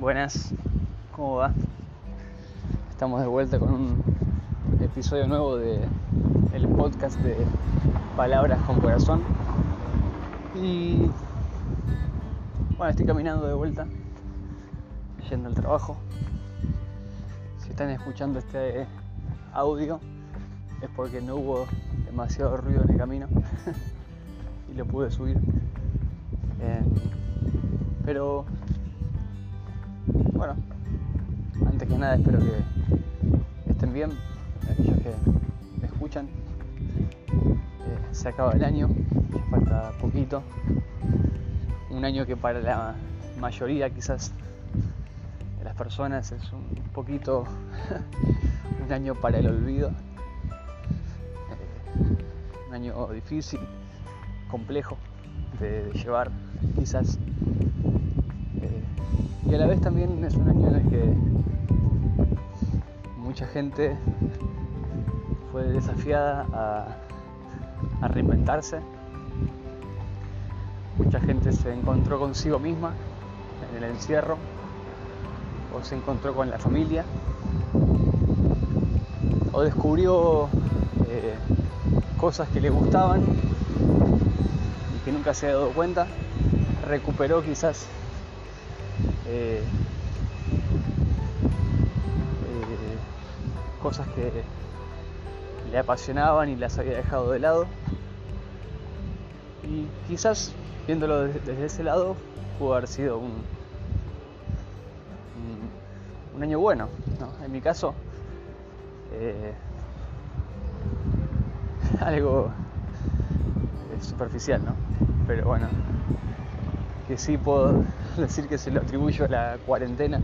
Buenas, ¿cómo va? Estamos de vuelta con un episodio nuevo de el podcast de Palabras con Corazón. Y bueno, estoy caminando de vuelta, yendo al trabajo. Si están escuchando este audio es porque no hubo demasiado ruido en el camino y lo pude subir. Eh, pero bueno, antes que nada espero que estén bien, aquellos que me escuchan. Eh, se acaba el año, falta poquito. Un año que para la mayoría quizás de las personas es un poquito un año para el olvido. Eh, un año difícil, complejo de, llevar quizás. Y a la vez también es un año en el que mucha gente fue desafiada a, reinventarse. Mucha gente se encontró consigo misma en el encierro o se encontró con la familia o descubrió eh, cosas que le gustaban y que nunca se había dado cuenta, recuperó quizás eh, eh, cosas que le apasionaban y las había dejado de lado. Y quizás viéndolo desde, ese lado pudo haber sido un, un, año bueno. En mi caso, eh, algo superficial, ¿no? Pero bueno, que sí puedo decir que se lo atribuyo a la cuarentena,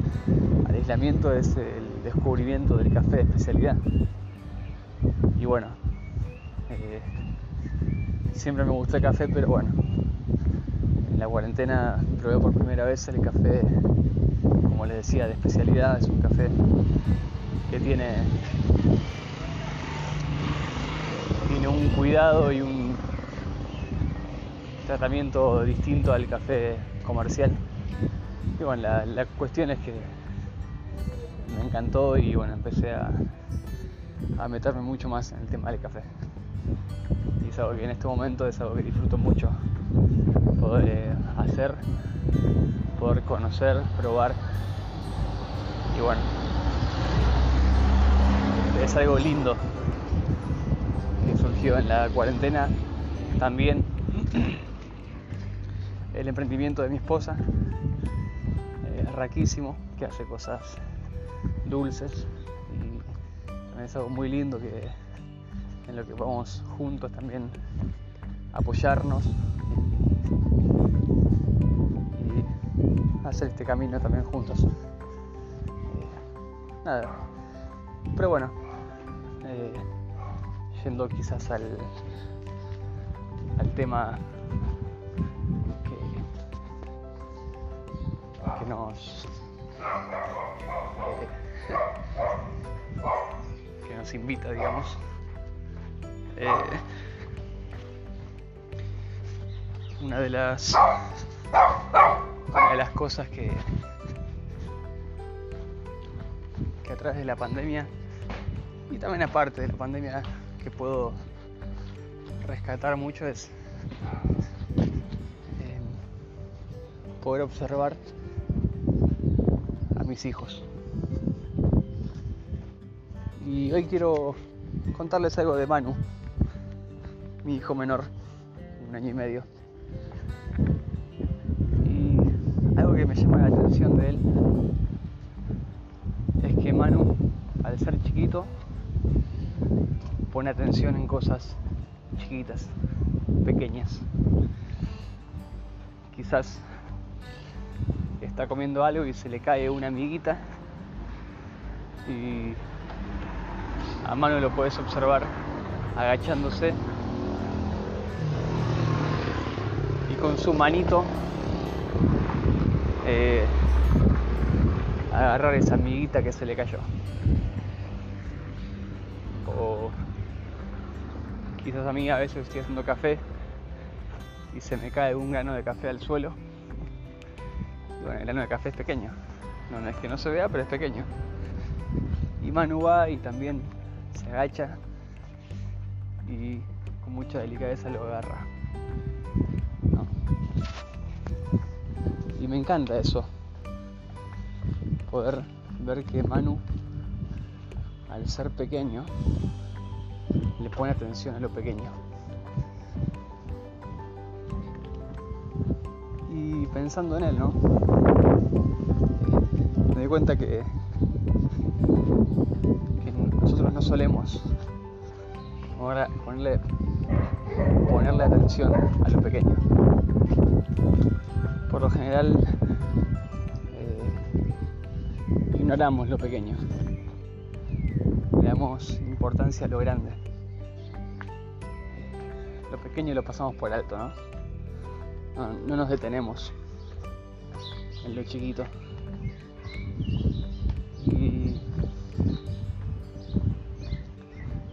al aislamiento, es el descubrimiento del café de especialidad. Y bueno, eh, siempre me gustó el café, pero bueno, en la cuarentena probé por primera vez el café, como les decía, de especialidad, es un café que tiene, tiene un cuidado y un tratamiento distinto al café comercial. Y bueno, la, cuestión es que me encantó y bueno, empecé a, a meterme mucho más en el tema del café. Y es algo que en este momento es algo que disfruto mucho poder eh, hacer, poder conocer, probar. Y bueno, es algo lindo que surgió en la cuarentena también el emprendimiento de mi esposa, raquísimo, que hace cosas dulces y también es algo muy lindo que en lo que vamos juntos también apoyarnos y hacer este camino también juntos. Eh, nada, pero bueno, eh, yendo quizás al, al tema nos que nos invita digamos. Eh, una de las una de las cosas que que a través de la pandemia y también aparte de la pandemia que puedo rescatar mucho es eh, poder observar mis hijos. Y hoy quiero contarles algo de Manu, mi hijo menor, un año y medio. Y algo que me llama la atención de él es que Manu, al ser chiquito, pone atención en cosas chiquitas, pequeñas. Quizás está comiendo algo y se le cae una amiguita. Y a mano lo puedes observar agachándose. Y con su manito eh, agarrar esa amiguita que se le cayó. O quizás a mí a veces estoy haciendo café y se me cae un grano de café al suelo el grano de café es pequeño, No, es que no se vea, pero es pequeño. Y Manu va y también se agacha y con mucha delicadeza lo agarra. Y me encanta eso. Poder ver que Manu, al ser pequeño, le pone atención a lo pequeño. Y pensando en él, ¿no? Me doy cuenta que, que nosotros no solemos ahora ponerle, ponerle atención a lo pequeño. Por lo general eh, ignoramos lo pequeño, le damos importancia a lo grande. Lo pequeño lo pasamos por alto, ¿no? No, no nos detenemos en lo chiquito. Y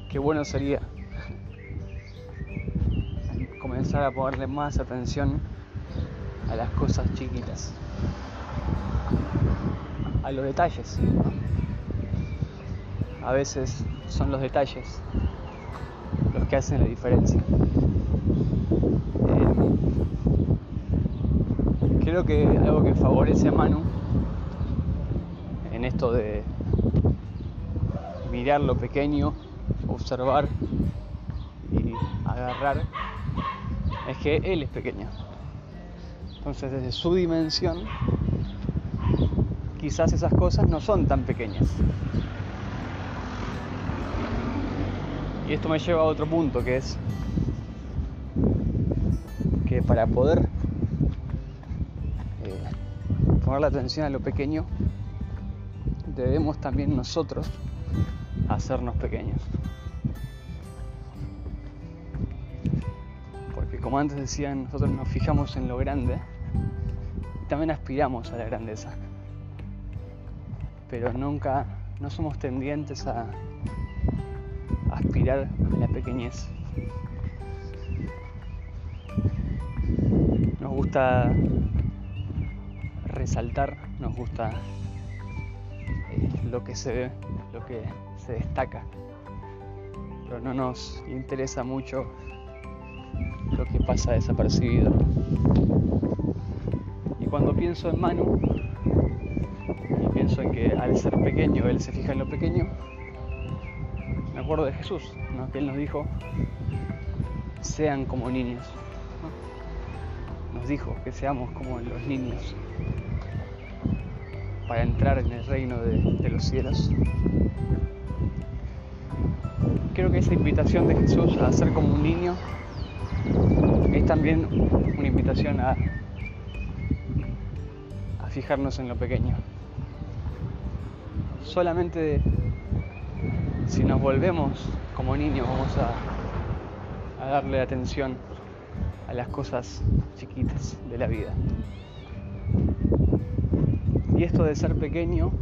qué bueno sería comenzar a ponerle más atención a las cosas chiquitas, a los detalles. A veces son los detalles los que hacen la diferencia. Eh, creo que algo que favorece a Manu en esto de mirar lo pequeño, observar y agarrar es que él es pequeño. Entonces desde su dimensión, quizás esas cosas no son tan pequeñas. Y esto me lleva a otro punto, que es que para poder la atención a lo pequeño, debemos también nosotros hacernos pequeños. como antes decían, nosotros nos fijamos en lo grande y también aspiramos a la grandeza. Pero nunca, no somos tendientes a, aspirar a la pequeñez. Nos gusta resaltar, nos gusta eh, lo que se ve, lo que se destaca, pero no nos interesa mucho lo que pasa desapercibido. Y cuando pienso en Manu, y pienso en que al ser pequeño él se fija en lo pequeño, me acuerdo de Jesús, que él nos dijo, sean como niños. Nos dijo que seamos como los niños para entrar en el reino de, los cielos. Creo que esa invitación de Jesús a ser como un niño es también una invitación a, a fijarnos en lo pequeño. Solamente si nos volvemos como niños vamos a, a darle atención a las cosas chiquitas de la vida. Y esto de ser pequeño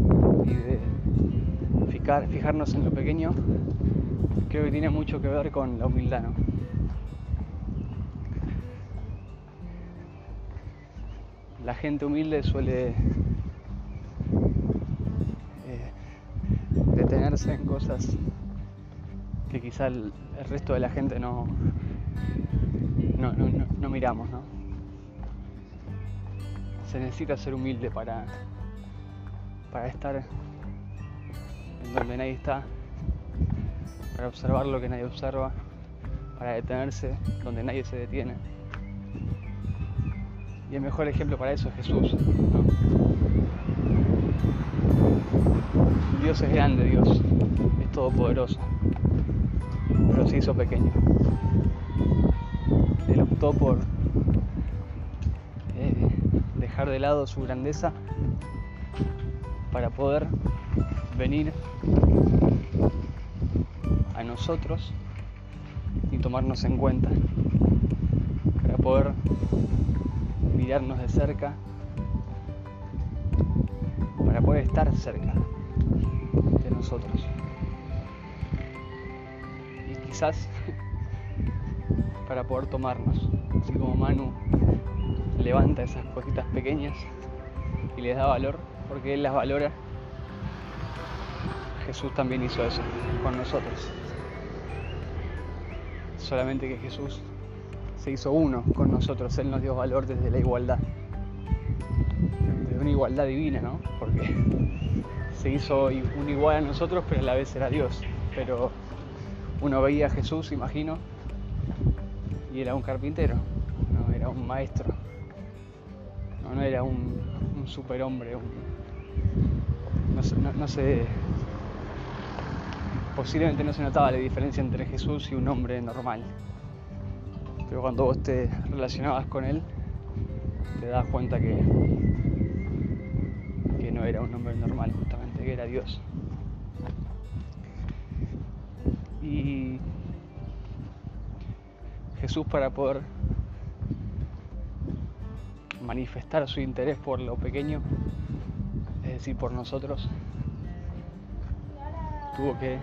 y de fijar, fijarnos en lo pequeño, creo que tiene mucho que ver con la humildad. ¿no? la gente humilde suele eh, detenerse en cosas que quizá el, resto de la gente no, no, miramos, ¿no? Se necesita ser humilde para, para estar en donde nadie está, para observar lo que nadie observa, para detenerse donde nadie se detiene. Y el mejor ejemplo para eso es Jesús. Dios es grande, Dios es todopoderoso, pero se hizo pequeño. Él optó por eh, dejar de lado su grandeza para poder venir a nosotros y tomarnos en cuenta, para poder mirarnos de cerca, para poder estar cerca de nosotros. Y quizás para poder tomarnos, así como Manu levanta esas cositas pequeñas y les da valor, porque Él las valora, Jesús también hizo eso con nosotros. Solamente que Jesús se hizo uno con nosotros, Él nos dio valor desde la igualdad, desde una igualdad divina, ¿no? Porque se hizo un igual a nosotros, pero a la vez era Dios. Pero uno veía a Jesús, imagino, y era un carpintero, no era un maestro, no, era un, superhombre, no, no, posiblemente no se notaba la diferencia entre Jesús y un hombre normal. Pero cuando vos te relacionabas con él, te das cuenta que, que no era un hombre normal, justamente que era Dios. Y Jesús para poder manifestar su interés por lo pequeño, decir, por nosotros, tuvo que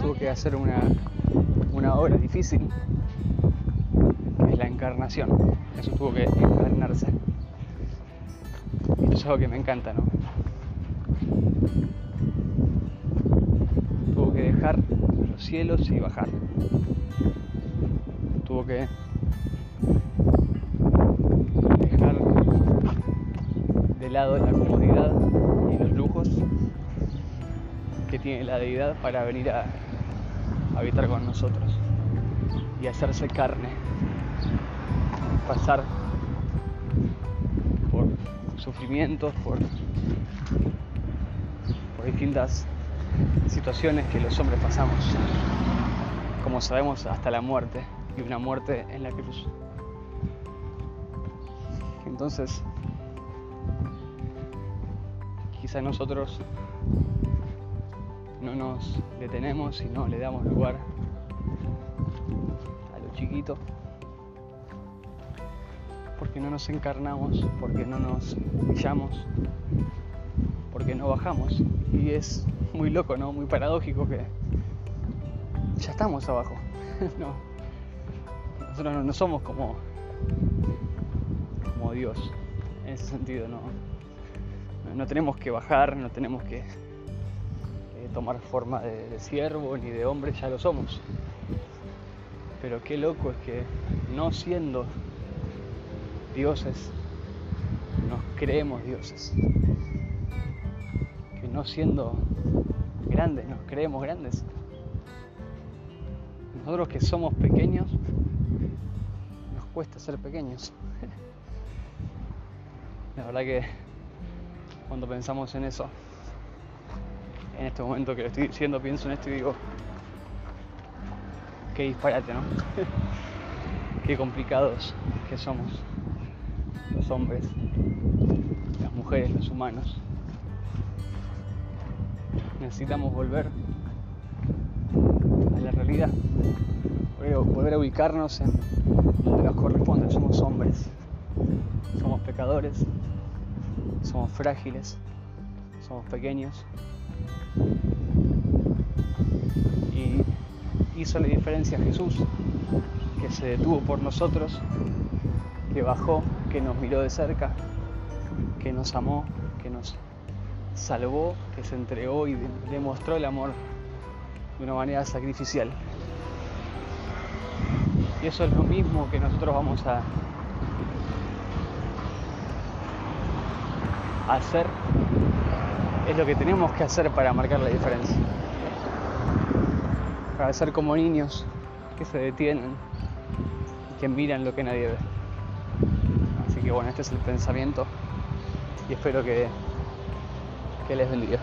tuvo que hacer una, una obra difícil, que es la encarnación. Jesús tuvo que encarnarse. Y es algo que me encanta, ¿no? Tuvo que dejar los cielos y bajar. Tuvo que lado la comodidad y los lujos que tiene la deidad para venir a habitar con nosotros y hacerse carne, pasar por sufrimientos, por, por distintas situaciones que los hombres pasamos, como sabemos hasta la muerte y una muerte en la cruz. Entonces, quizá nosotros no nos detenemos y no le damos lugar a lo chiquito, porque no nos encarnamos, porque no nos humillamos, porque no bajamos. Y es muy loco, ¿no? Muy paradójico que ya estamos abajo. no. Nosotros no somos como, como Dios en ese sentido, ¿no? No tenemos que bajar, no tenemos que tomar forma de, siervo ni de hombre, ya lo somos. Pero qué loco es que no siendo dioses, nos creemos dioses. Que no siendo grandes, nos creemos grandes. Nosotros que somos pequeños, nos cuesta ser pequeños. La verdad que cuando pensamos en eso. En este momento que lo estoy diciendo, pienso en esto y digo, qué disparate, ¿no? qué complicados que somos los hombres, las mujeres, los humanos. Necesitamos volver a la realidad, volver a ubicarnos en donde nos corresponde, somos hombres, somos pecadores, somos frágiles, somos pequeños. Y hizo la diferencia Jesús, que se detuvo por nosotros, que bajó, que nos miró de cerca, que nos amó, que nos salvó, que se entregó y demostró el amor de una manera sacrificial. Y eso es lo mismo que nosotros vamos a hacer es lo que tenemos que hacer para marcar la diferencia. Para ser como niños que se detienen y que miran lo que nadie ve. Así que bueno, este es el pensamiento y espero que, que les bendiga.